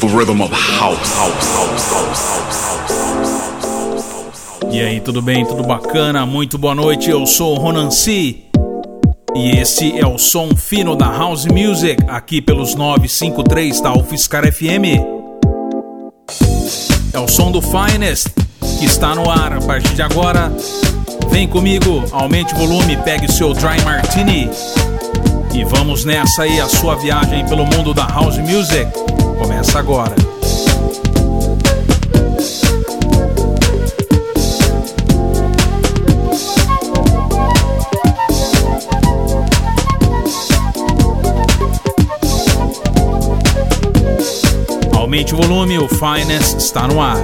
the rhythm of house. E aí, tudo bem? Tudo bacana? Muito boa noite. Eu sou o Ronan C. E esse é o som fino da House Music, aqui pelos 953 da UFSCar FM. É o som do Finest, que está no ar a partir de agora. Vem comigo, aumente o volume, pegue o seu Dry Martini. E vamos nessa aí, a sua viagem pelo mundo da House Music. Começa agora. Aumente o volume, o Finest está no ar.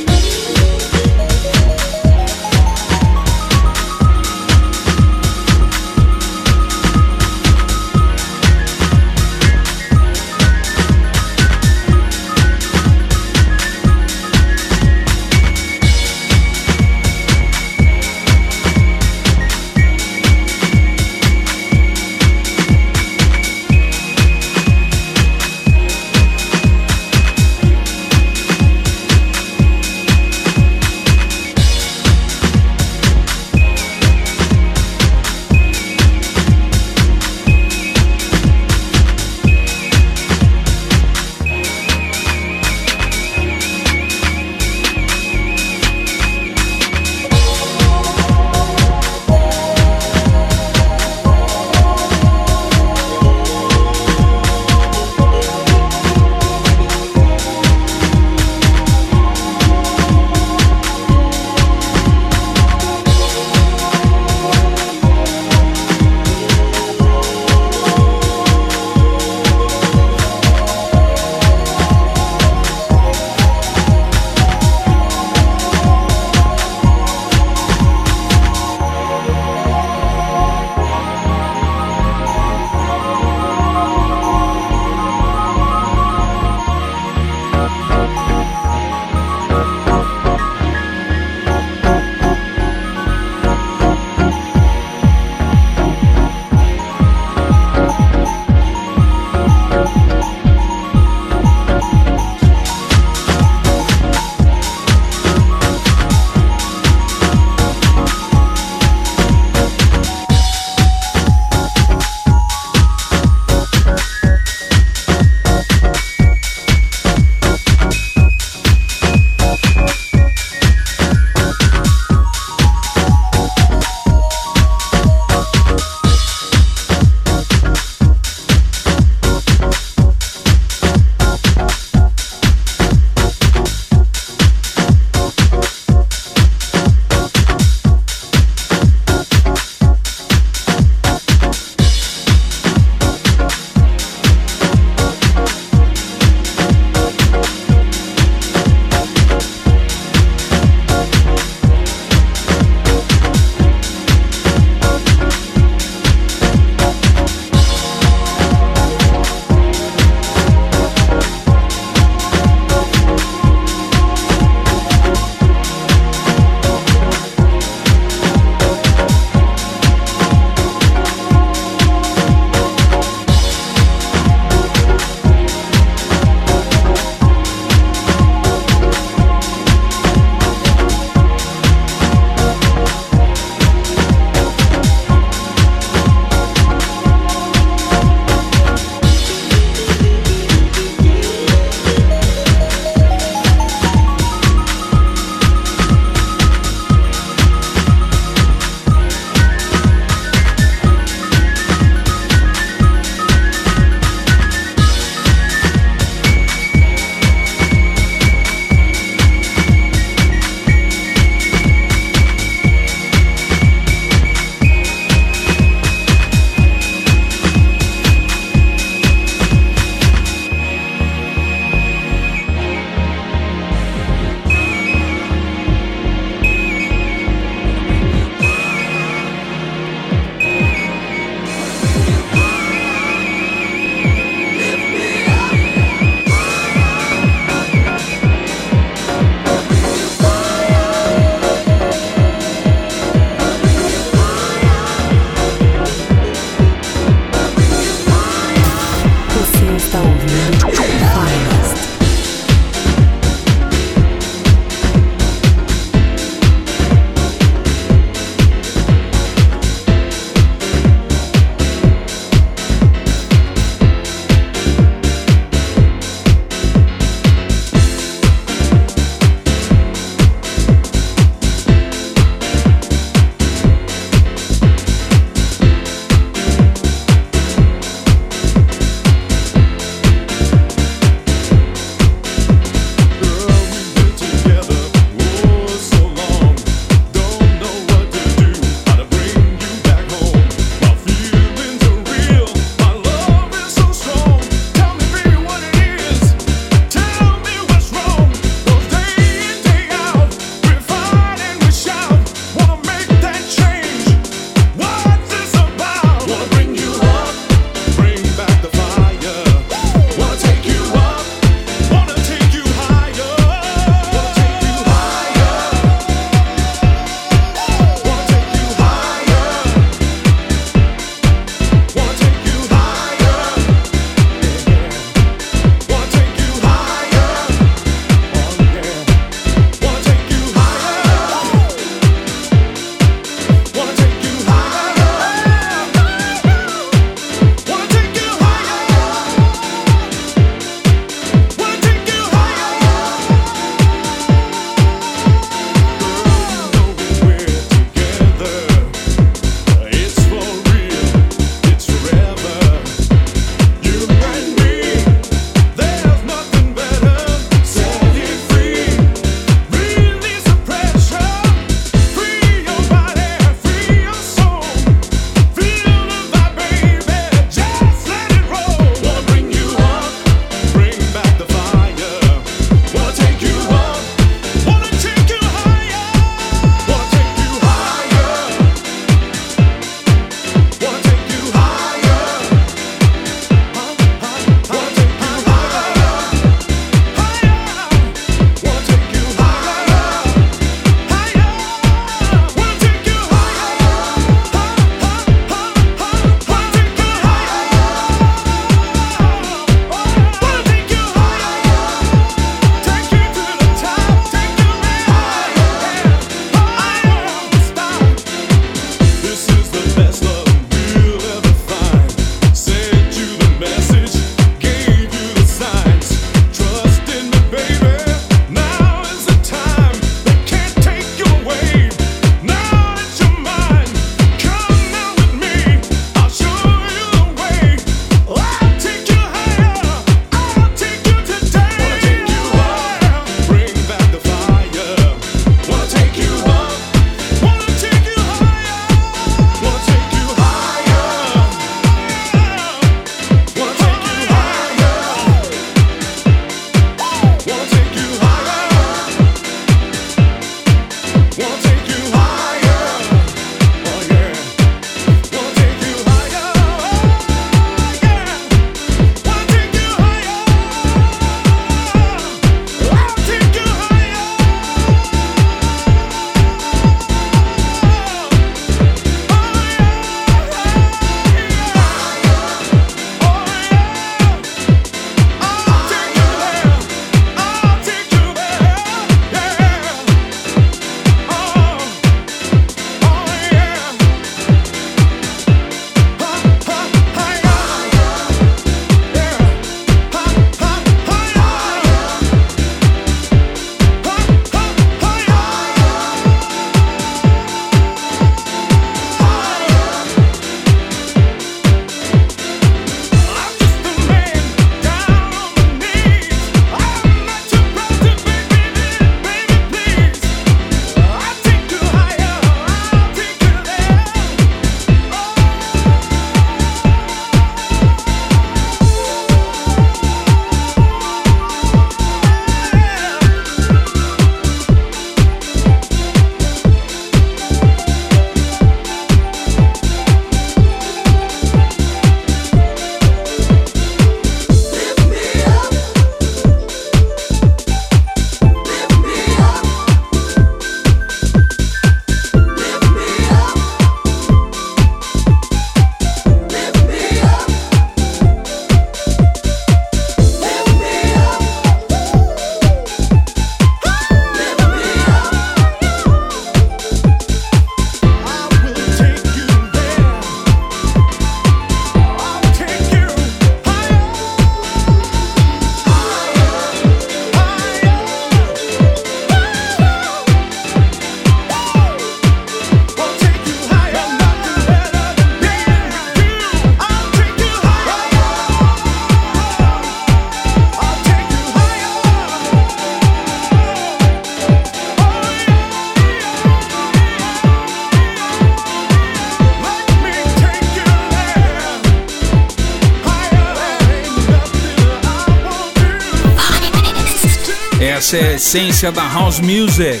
Essência da house music.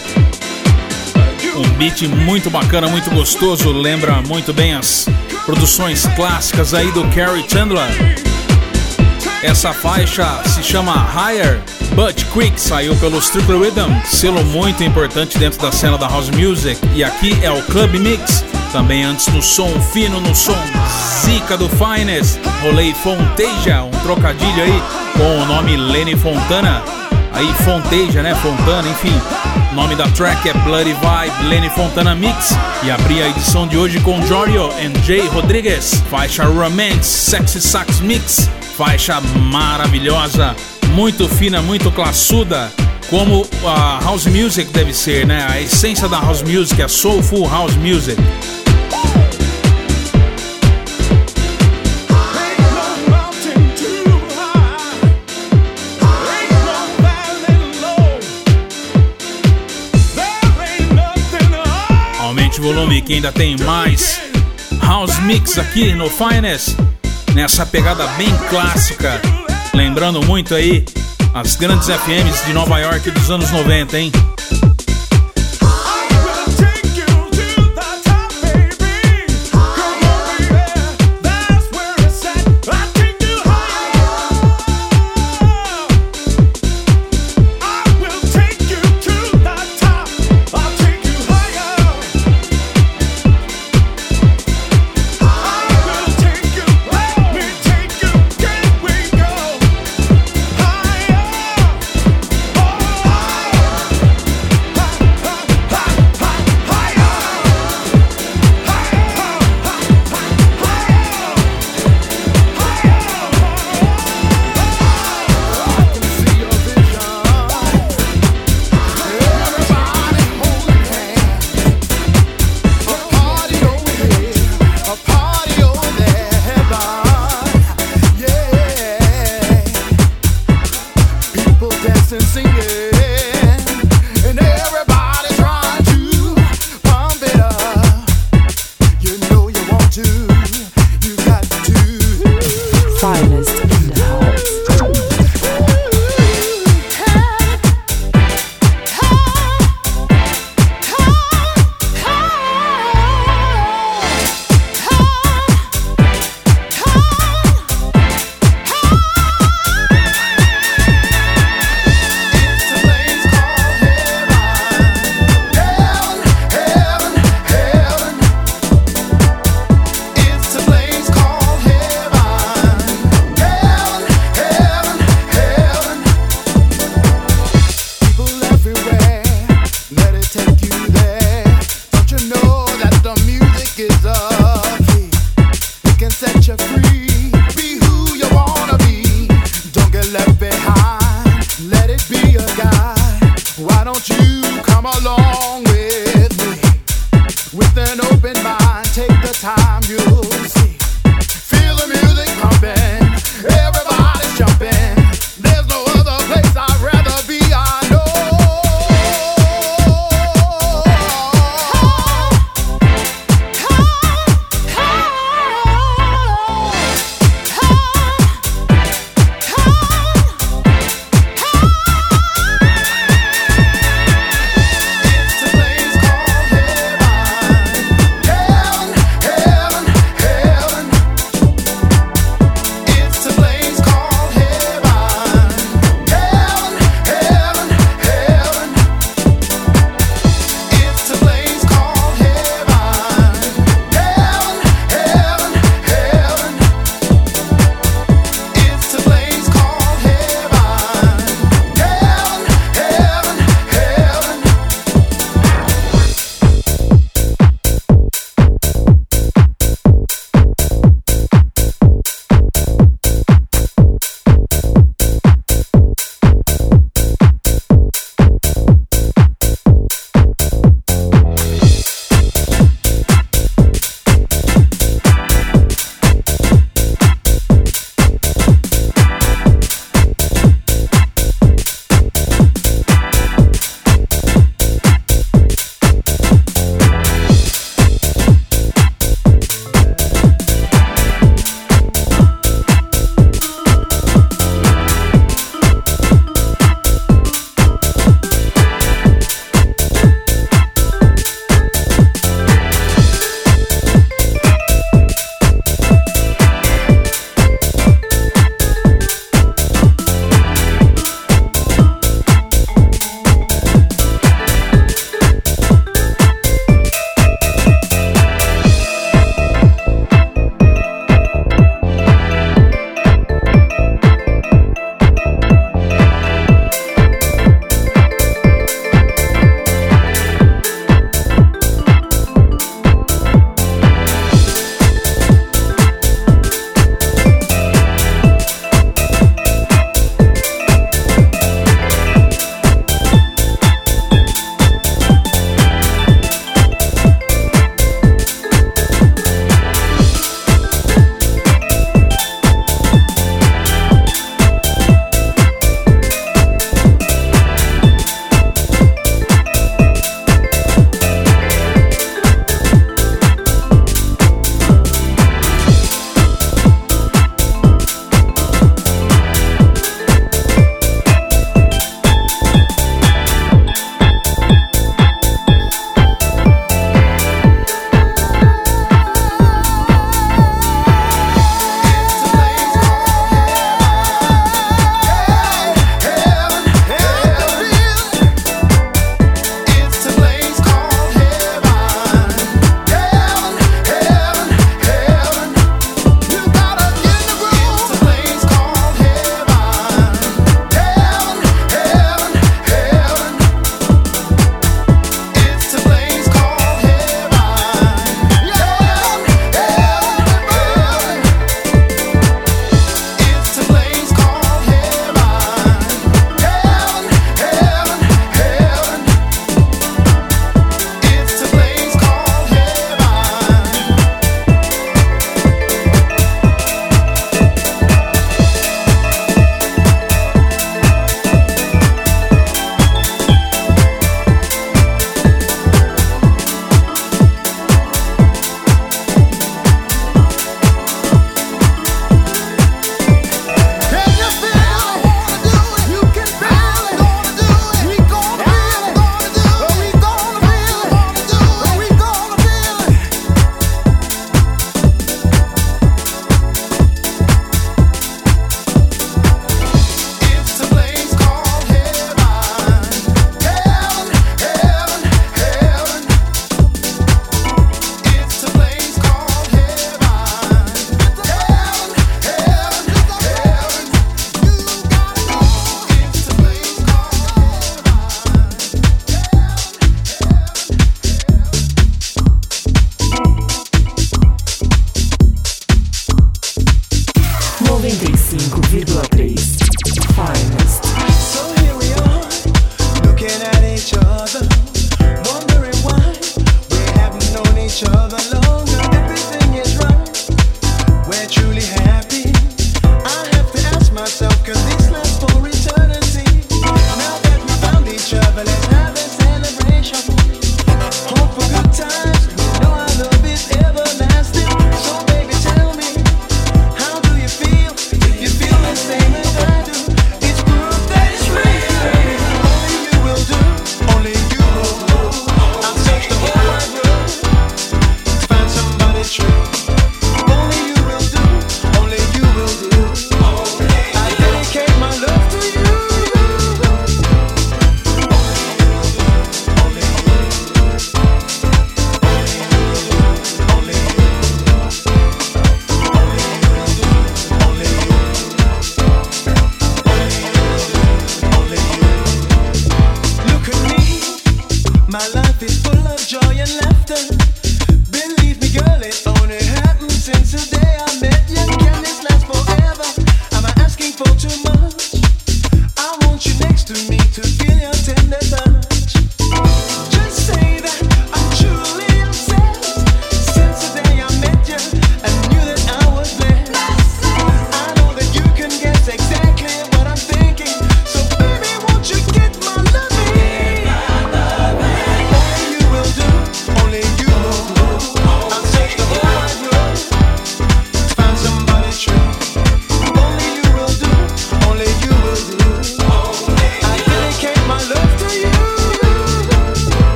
Um beat muito bacana, muito gostoso, lembra muito bem as produções clássicas aí do Kerry Chandler. Essa faixa se chama Higher But Quick, saiu pelo Strictly Rhythm, selo muito importante dentro da cena da house music. E aqui é o Club Mix, também antes no som fino, no som zica do Finest. Rolei Fonteja, um trocadilho aí com o nome Lenny Fontana. Aí Fonteja, né? Fontana, enfim. O nome da track é Bloody Vibe Lenny Fontana Mix. E abri a edição de hoje com Jorio e Jay Rodrigues. Faixa Romance Sexy Sax Mix. Faixa maravilhosa, muito fina, muito classuda. Como a house music deve ser, né? A essência da house music, a soulful house music. Volume que ainda tem mais House Mix aqui no Finest, nessa pegada bem clássica, lembrando muito aí as grandes FMs de Nova York dos anos 90, hein?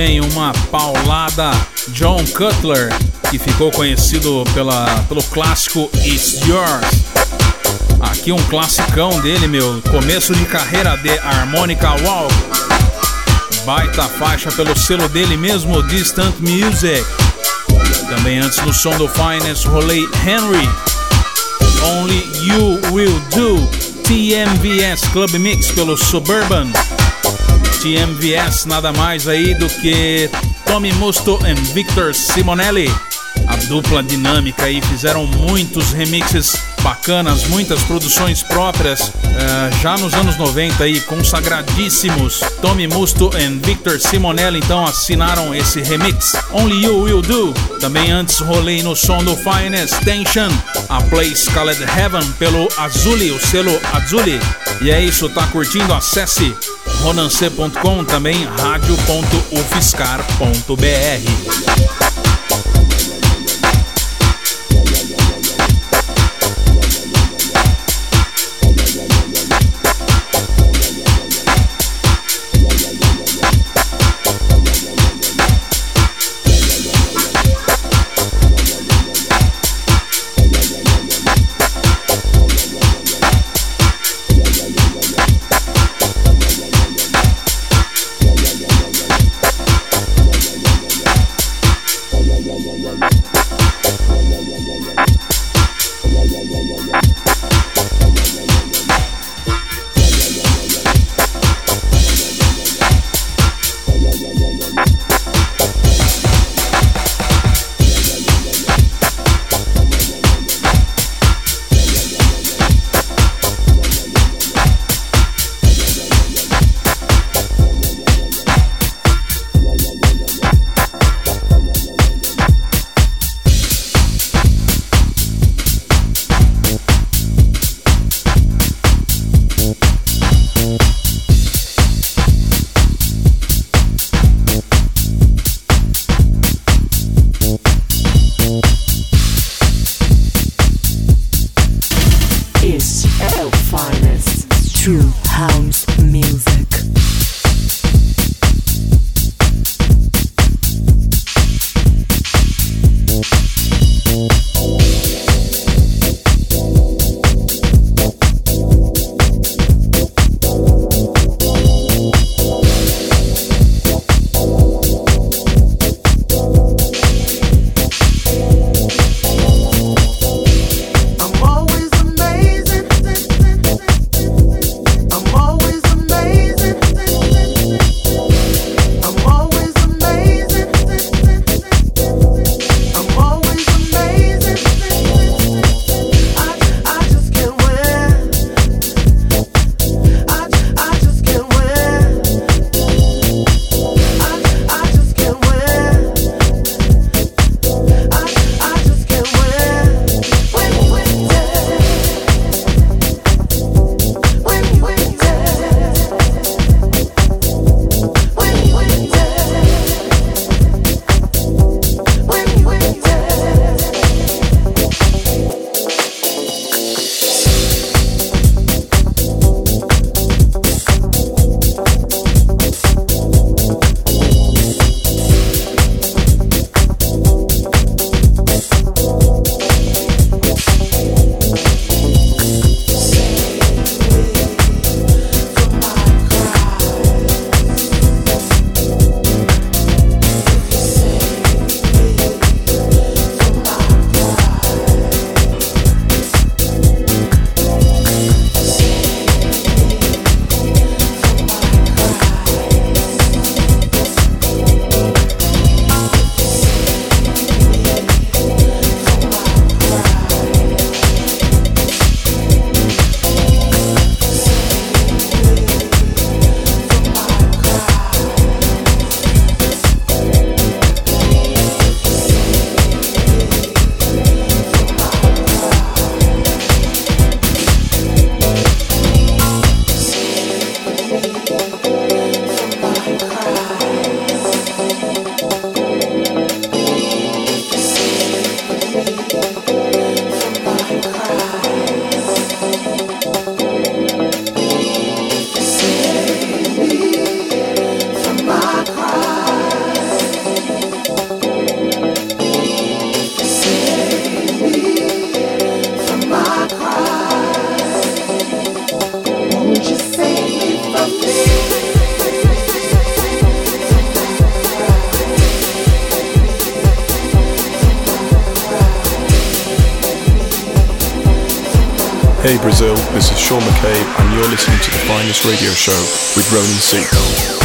Bem, uma paulada John Cutler, que ficou conhecido pela, pelo clássico It's Yours. Aqui um classicão dele, meu, começo de carreira de Harmonica Walk. Baita faixa pelo selo dele mesmo, Distant Music. Também antes no som do Finest, rolei Henry. Only You Will Do, TMVS Club Mix pelo Suburban. TMVS nada mais aí do que Tommy Musto e Victor Simonelli. A dupla dinâmica aí fizeram muitos remixes bacanas, muitas produções próprias, uh, já nos anos 90 aí, consagradíssimos. Tommy Musto e Victor Simonelli então assinaram esse remix. Only You Will Do. Também antes rolei no som do Finest Tension, a Place Called Heaven pelo Azuli, o selo Azuli. E é isso, tá curtindo? Acesse ronancê.com, também rádio.ufscar.br. radio show with Ronan C.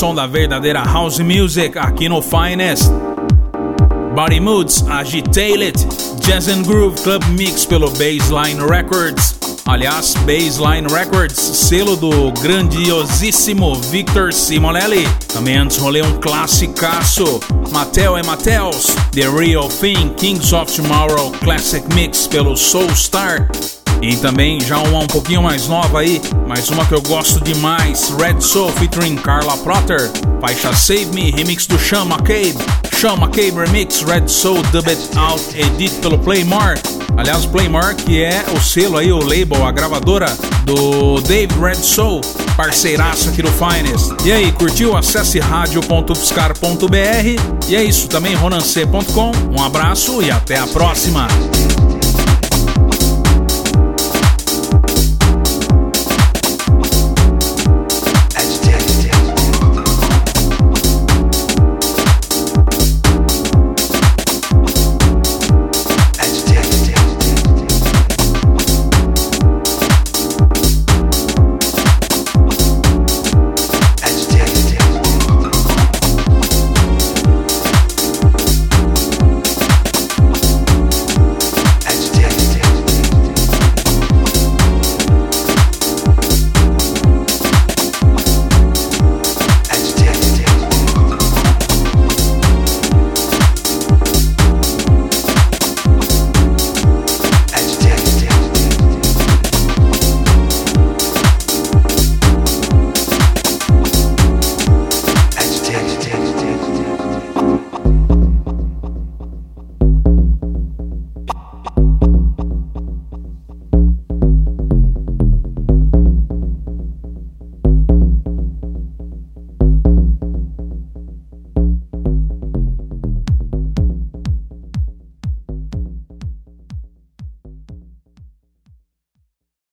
som da verdadeira house music aqui no Finest. Body Moods, Agitated, Jazz and Groove Club Mix pelo Baseline Records. Aliás, Baseline Records, selo do grandiosíssimo Victor Simonelli. Também antes rolei um classicaço, Mattel e Mattels, The Real Thing, Kings of Tomorrow Classic Mix pelo Soul Star. E também já uma um pouquinho mais nova aí, mais uma que eu gosto demais, Red Soul featuring Carla Protter, faixa Save Me, remix do Sean McCabe, Sean McCabe Remix, Red Soul Dubbed Out, edit pelo Playmore. Aliás, Playmore que é o selo aí, o label, a gravadora do Dave Red Soul, parceiraço aqui do Finest. E aí, curtiu? Acesse radio.fiscar.br. E é isso, também ronancê.com. Um abraço e até a próxima!